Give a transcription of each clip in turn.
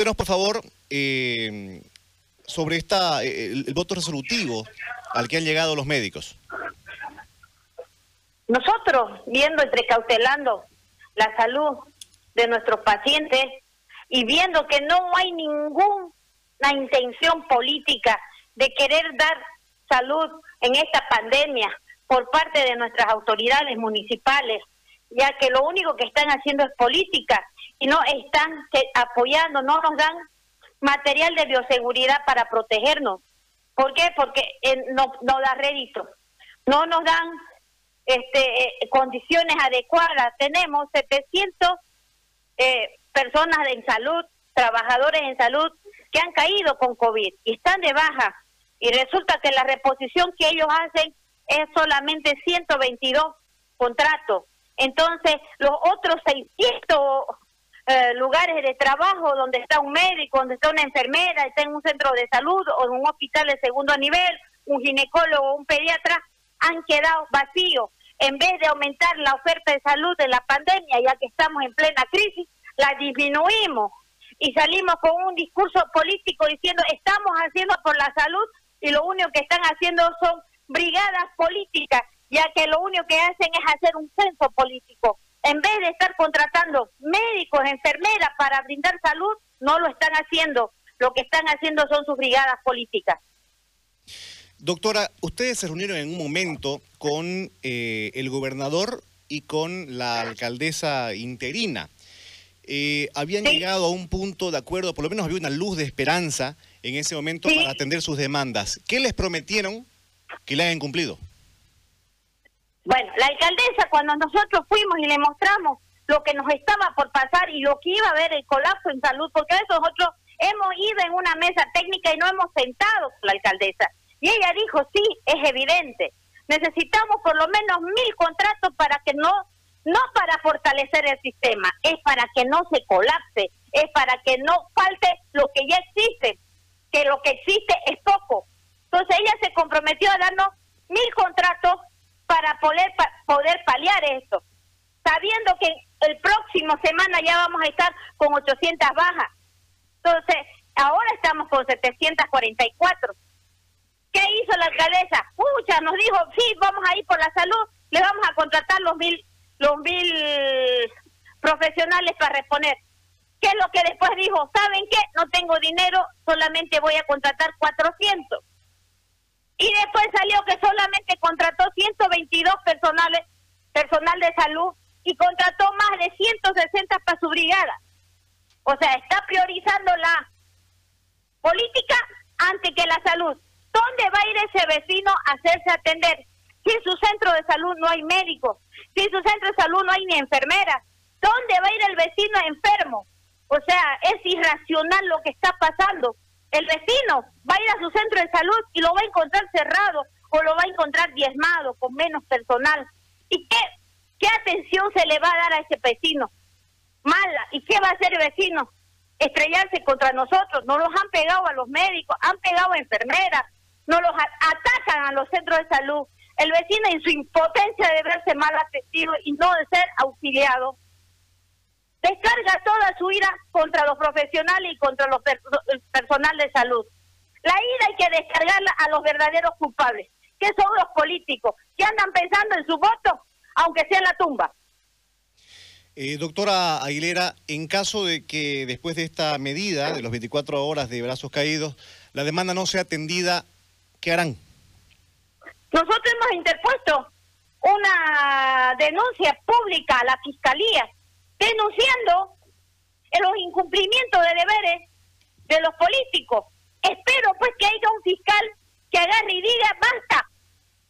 Por favor, eh, sobre esta, el, voto resolutivo al que han llegado los médicos. Nosotros, viendo y precautelando la salud de nuestros pacientes y viendo que no hay ninguna intención política de querer dar salud en esta pandemia por parte de nuestras autoridades municipales, ya que lo único que están haciendo es política y no están apoyando, no nos dan material de bioseguridad para protegernos. ¿Por qué? Porque eh, no, da rédito, no nos dan este, eh, condiciones adecuadas. Tenemos 700 eh, personas en salud, trabajadores en salud, que han caído con COVID y están de baja. Y resulta que la reposición que ellos hacen es solamente 122 contratos. Entonces, los otros 600 eh, lugares de trabajo donde está un médico, donde está una enfermera, está en un centro de salud o en un hospital de segundo nivel, un ginecólogo, un pediatra, han quedado vacíos. En vez de aumentar la oferta de salud de la pandemia, ya que estamos en plena crisis, la disminuimos y salimos con un discurso político diciendo estamos haciendo por la salud y lo único que están haciendo son brigadas políticas, ya que lo único que hacen es hacer un censo político. En vez de estar contratando médicos, enfermeras para brindar salud, no lo están haciendo. Lo que están haciendo son sus brigadas políticas. Doctora, ustedes se reunieron en un momento con eh, el gobernador y con la alcaldesa interina. Eh, habían llegado a un punto de acuerdo, por lo menos había una luz de esperanza en ese momento para atender sus demandas. ¿Qué les prometieron que le hayan cumplido? Bueno, la alcaldesa cuando nosotros fuimos y le mostramos lo que nos estaba por pasar y lo que iba a haber el colapso en salud, porque nosotros hemos ido en una mesa técnica y no hemos sentado con la alcaldesa. Y ella dijo, sí, es evidente, necesitamos por lo menos mil contratos para que no, no para fortalecer el sistema, es para que no se colapse, es para que no falte lo que ya existe, que lo que existe es poco. Entonces ella se comprometió a darnos mil contratos para poder, poder paliar esto, sabiendo que el próximo semana ya vamos a estar con 800 bajas. Entonces, ahora estamos con 744. ¿Qué hizo la alcaldesa? Pucha, nos dijo, sí, vamos a ir por la salud, le vamos a contratar los mil, los mil profesionales para reponer. ¿Qué es lo que después dijo? ¿Saben qué? No tengo dinero, solamente voy a contratar 400. Y después salió que solamente contrató 122 personales, personal de salud y contrató más de 160 para su brigada. O sea, está priorizando la política antes que la salud. ¿Dónde va a ir ese vecino a hacerse atender? Si en su centro de salud no hay médico, si en su centro de salud no hay ni enfermera, ¿dónde va a ir el vecino enfermo? O sea, es irracional lo que está pasando. El vecino va a ir a su centro de salud y lo va a encontrar cerrado o lo va a encontrar diezmado, con menos personal. ¿Y qué, qué atención se le va a dar a ese vecino? Mala. ¿Y qué va a hacer el vecino? Estrellarse contra nosotros. No los han pegado a los médicos, han pegado a enfermeras, no los atacan a los centros de salud. El vecino en su impotencia de verse mal atendido y no de ser auxiliado, descarga toda su ira contra los profesionales y contra los el personal de salud. La ira hay que descargarla a los verdaderos culpables, que son los políticos, que andan pensando en su voto, aunque sea en la tumba. Eh, doctora Aguilera, en caso de que después de esta medida de los 24 horas de brazos caídos, la demanda no sea atendida, ¿qué harán? Nosotros hemos interpuesto una denuncia pública a la Fiscalía denunciando los incumplimientos de deberes de los políticos. Espero pues que haya un fiscal que agarre y diga, basta,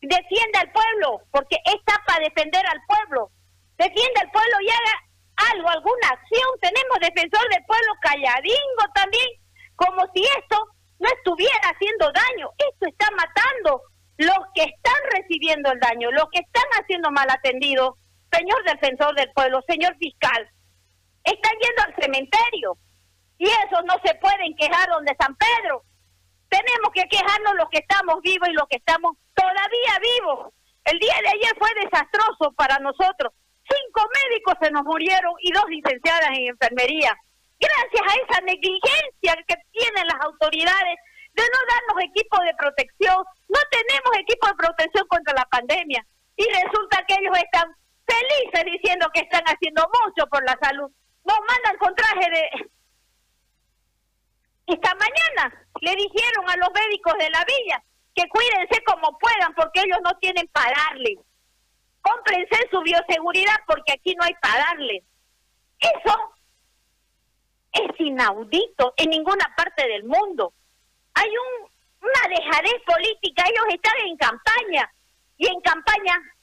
defienda al pueblo, porque está para defender al pueblo. Defienda al pueblo y haga algo, alguna acción. Tenemos defensor del pueblo calladingo también, como si esto no estuviera haciendo daño. Esto está matando los que están recibiendo el daño, los que están haciendo mal atendidos señor defensor del pueblo, señor fiscal, están yendo al cementerio y eso no se pueden quejar donde San Pedro. Tenemos que quejarnos los que estamos vivos y los que estamos todavía vivos. El día de ayer fue desastroso para nosotros. Cinco médicos se nos murieron y dos licenciadas en enfermería. gracias a esa negligencia que tienen las autoridades de no darnos equipo de protección. No tenemos equipo de protección contra la pandemia. Y resulta que ellos están felices diciendo que están haciendo mucho por la salud. Nos mandan con traje de... Esta mañana le dijeron a los médicos de la villa que cuídense como puedan porque ellos no tienen para darle. Cómprense su bioseguridad porque aquí no hay para. Eso es inaudito en ninguna parte del mundo. Hay un, una dejadez política, ellos están en campaña y en campaña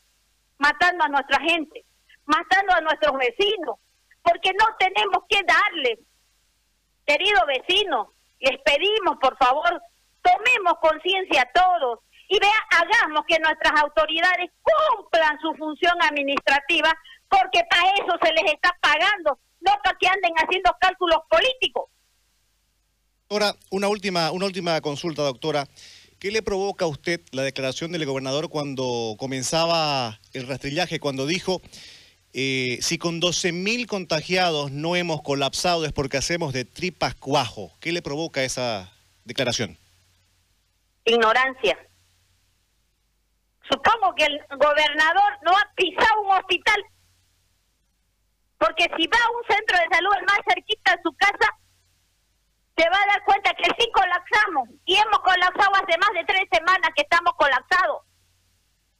matando a nuestra gente, matando a nuestros vecinos, porque no tenemos que darles. Queridos vecinos, les pedimos por favor, tomemos conciencia todos y vea, hagamos que nuestras autoridades cumplan su función administrativa, porque para eso se les está pagando no para que anden haciendo cálculos políticos. Ahora, una última, una última consulta, doctora. ¿Qué le provoca a usted la declaración del gobernador cuando comenzaba el rastrillaje, cuando dijo, eh, si con 12.000 contagiados no hemos colapsado es porque hacemos de tripas cuajo? ¿Qué le provoca esa declaración? Ignorancia. Supongo que el gobernador no ha pisado un hospital porque si va a un centro de salud el más cerquita de su casa, se va a dar cuenta que sí colapsamos. Y hemos colapsado hace más de tres semanas que estamos colapsados.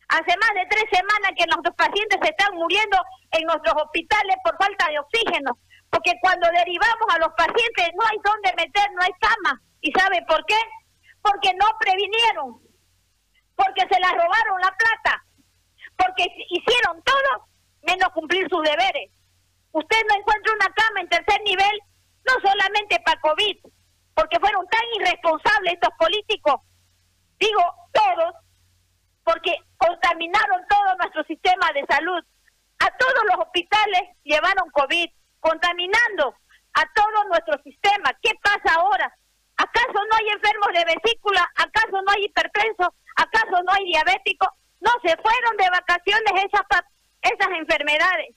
Hace más de tres semanas que nuestros pacientes se están muriendo en nuestros hospitales por falta de oxígeno. Porque cuando derivamos a los pacientes no hay dónde meter, no hay cama. ¿Y sabe por qué? Porque no previnieron. Porque se la robaron la plata. Porque hicieron todo menos cumplir sus deberes. Usted no encuentra una cama en tercer nivel, no solamente para COVID, porque fueron tan irresponsables estos políticos, digo todos, porque contaminaron todo nuestro sistema de salud. A todos los hospitales llevaron COVID, contaminando a todo nuestro sistema. ¿Qué pasa ahora? ¿Acaso no hay enfermos de vesícula? ¿Acaso no hay hipertensos? ¿Acaso no hay diabéticos? No se fueron de vacaciones esas, esas enfermedades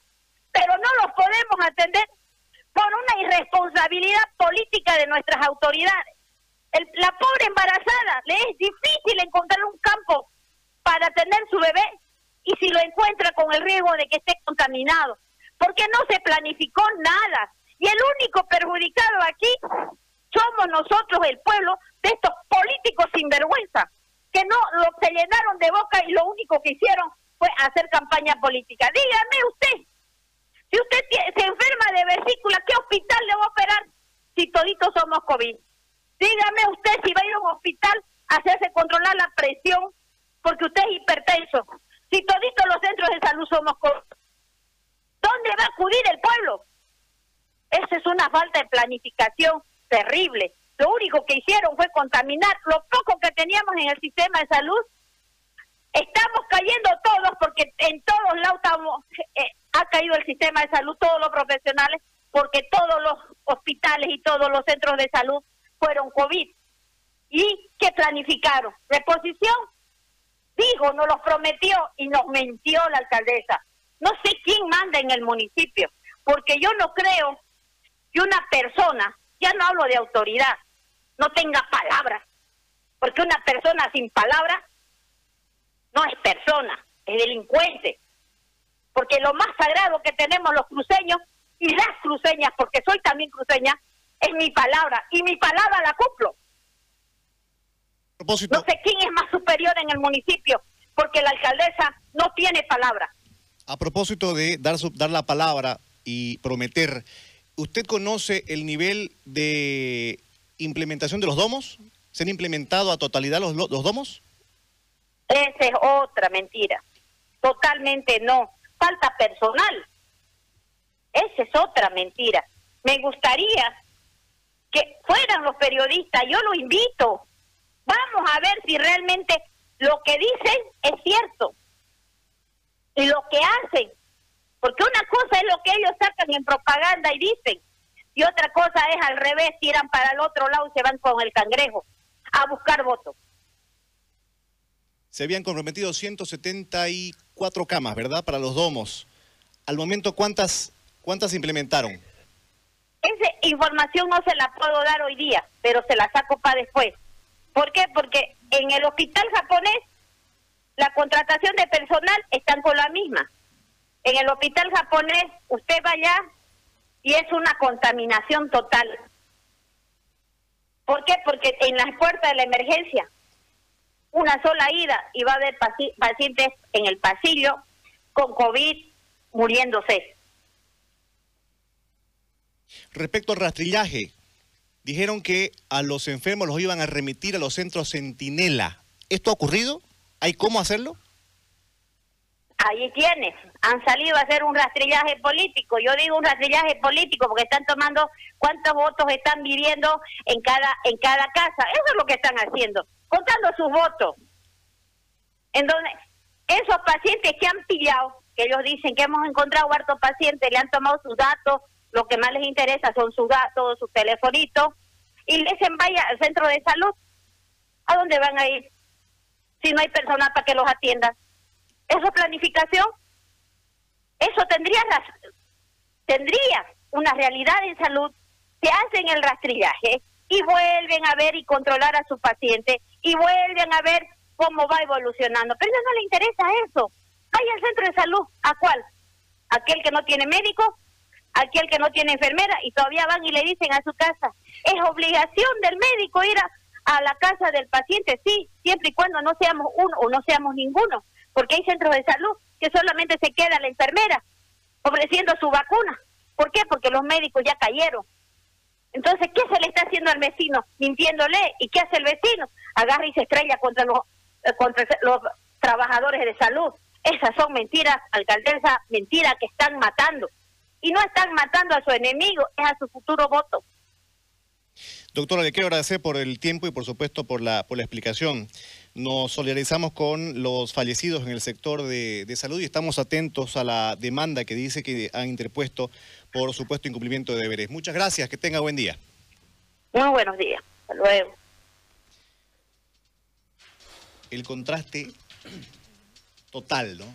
pero no los podemos atender por una irresponsabilidad política de nuestras autoridades. la pobre embarazada le es difícil encontrar un campo para tener su bebé y si lo encuentra con el riesgo de que esté contaminado, porque no se planificó nada. Y el único perjudicado aquí somos nosotros, el pueblo, de estos políticos sinvergüenza, que no lo, se llenaron de boca y lo único que hicieron fue hacer campaña política. Dígame usted, si usted se enferma de vesícula, ¿qué hospital le va a operar si toditos somos COVID? Dígame usted si va a ir a un hospital a hacerse controlar la presión porque usted es hipertenso. Si toditos los centros de salud somos COVID, ¿dónde va a acudir el pueblo? Esa es una falta de planificación terrible. Lo único que hicieron fue contaminar lo poco que teníamos en el sistema de salud. Estamos cayendo todos porque en todos lados estamos, eh, ha caído el sistema de salud, todos los profesionales, porque todos los hospitales y todos los centros de salud fueron COVID. ¿Y qué planificaron? Reposición. Dijo, nos los prometió y nos mintió la alcaldesa. No sé quién manda en el municipio, porque yo no creo que una persona, ya no hablo de autoridad, no tenga palabras, porque una persona sin palabras no es persona, es delincuente lo más sagrado que tenemos los cruceños y las cruceñas, porque soy también cruceña, es mi palabra, y mi palabra la cumplo. No sé quién es más superior en el municipio, porque la alcaldesa no tiene palabra. A propósito de dar, dar la palabra y prometer, ¿usted conoce el nivel de implementación de los domos? ¿Se han implementado a totalidad los, los domos? Esa es otra mentira. Totalmente no falta personal. Esa es otra mentira. Me gustaría que fueran los periodistas, yo lo invito. Vamos a ver si realmente lo que dicen es cierto. Y lo que hacen. Porque una cosa es lo que ellos sacan en propaganda y dicen. Y otra cosa es al revés, tiran para el otro lado y se van con el cangrejo a buscar votos. Se habían comprometido 174 cuatro camas, ¿verdad? Para los domos. Al momento, ¿cuántas, cuántas implementaron? esa información no se la puedo dar hoy día, pero se la saco para después. ¿Por qué? Porque en el hospital japonés la contratación de personal están con la misma. En el hospital japonés usted va allá y es una contaminación total. ¿Por qué? Porque en las puertas de la emergencia, una sola ida y va a haber pacientes en el pasillo con COVID muriéndose. Respecto al rastrillaje, dijeron que a los enfermos los iban a remitir a los centros Centinela. ¿Esto ha ocurrido? ¿Hay cómo hacerlo? Ahí tienes, han salido a hacer un rastrillaje político. Yo digo un rastrillaje político porque están tomando cuántos votos están viviendo en cada en cada casa. Eso es lo que están haciendo, contando sus votos. En donde esos pacientes que han pillado, que ellos dicen que hemos encontrado hartos pacientes, le han tomado sus datos, lo que más les interesa son sus datos, sus telefonitos, y les vaya al centro de salud. ¿A dónde van a ir? Si no hay personal para que los atienda. ¿Eso es planificación? Eso tendría, tendría una realidad en salud. Se hacen el rastrillaje y vuelven a ver y controlar a su paciente y vuelven a ver cómo va evolucionando. Pero a no le interesa eso. Vaya al centro de salud. ¿A cuál? Aquel que no tiene médico aquel que no tiene enfermera y todavía van y le dicen a su casa, es obligación del médico ir a, la casa del paciente, sí, siempre y cuando no seamos uno o no seamos ninguno, porque hay centros de salud que solamente se queda la enfermera ofreciendo su vacuna. ¿Por qué? Porque los médicos ya cayeron. Entonces, ¿qué se le está haciendo al vecino? Mintiéndole. ¿Y qué hace el vecino? Agarra y se estrella contra los, eh, contra los trabajadores de salud. Esas son mentiras, alcaldesa, mentiras que están matando y no están matando a su enemigo, es a su futuro voto. Doctora, le quiero agradecer por el tiempo y por supuesto por la, por la explicación. Nos solidarizamos con los fallecidos en el sector de, de, salud y estamos atentos a la demanda que dice que han interpuesto por supuesto incumplimiento de deberes. Muchas gracias, que tenga buen día. Muy buenos días, hasta luego. El contraste total, ¿no?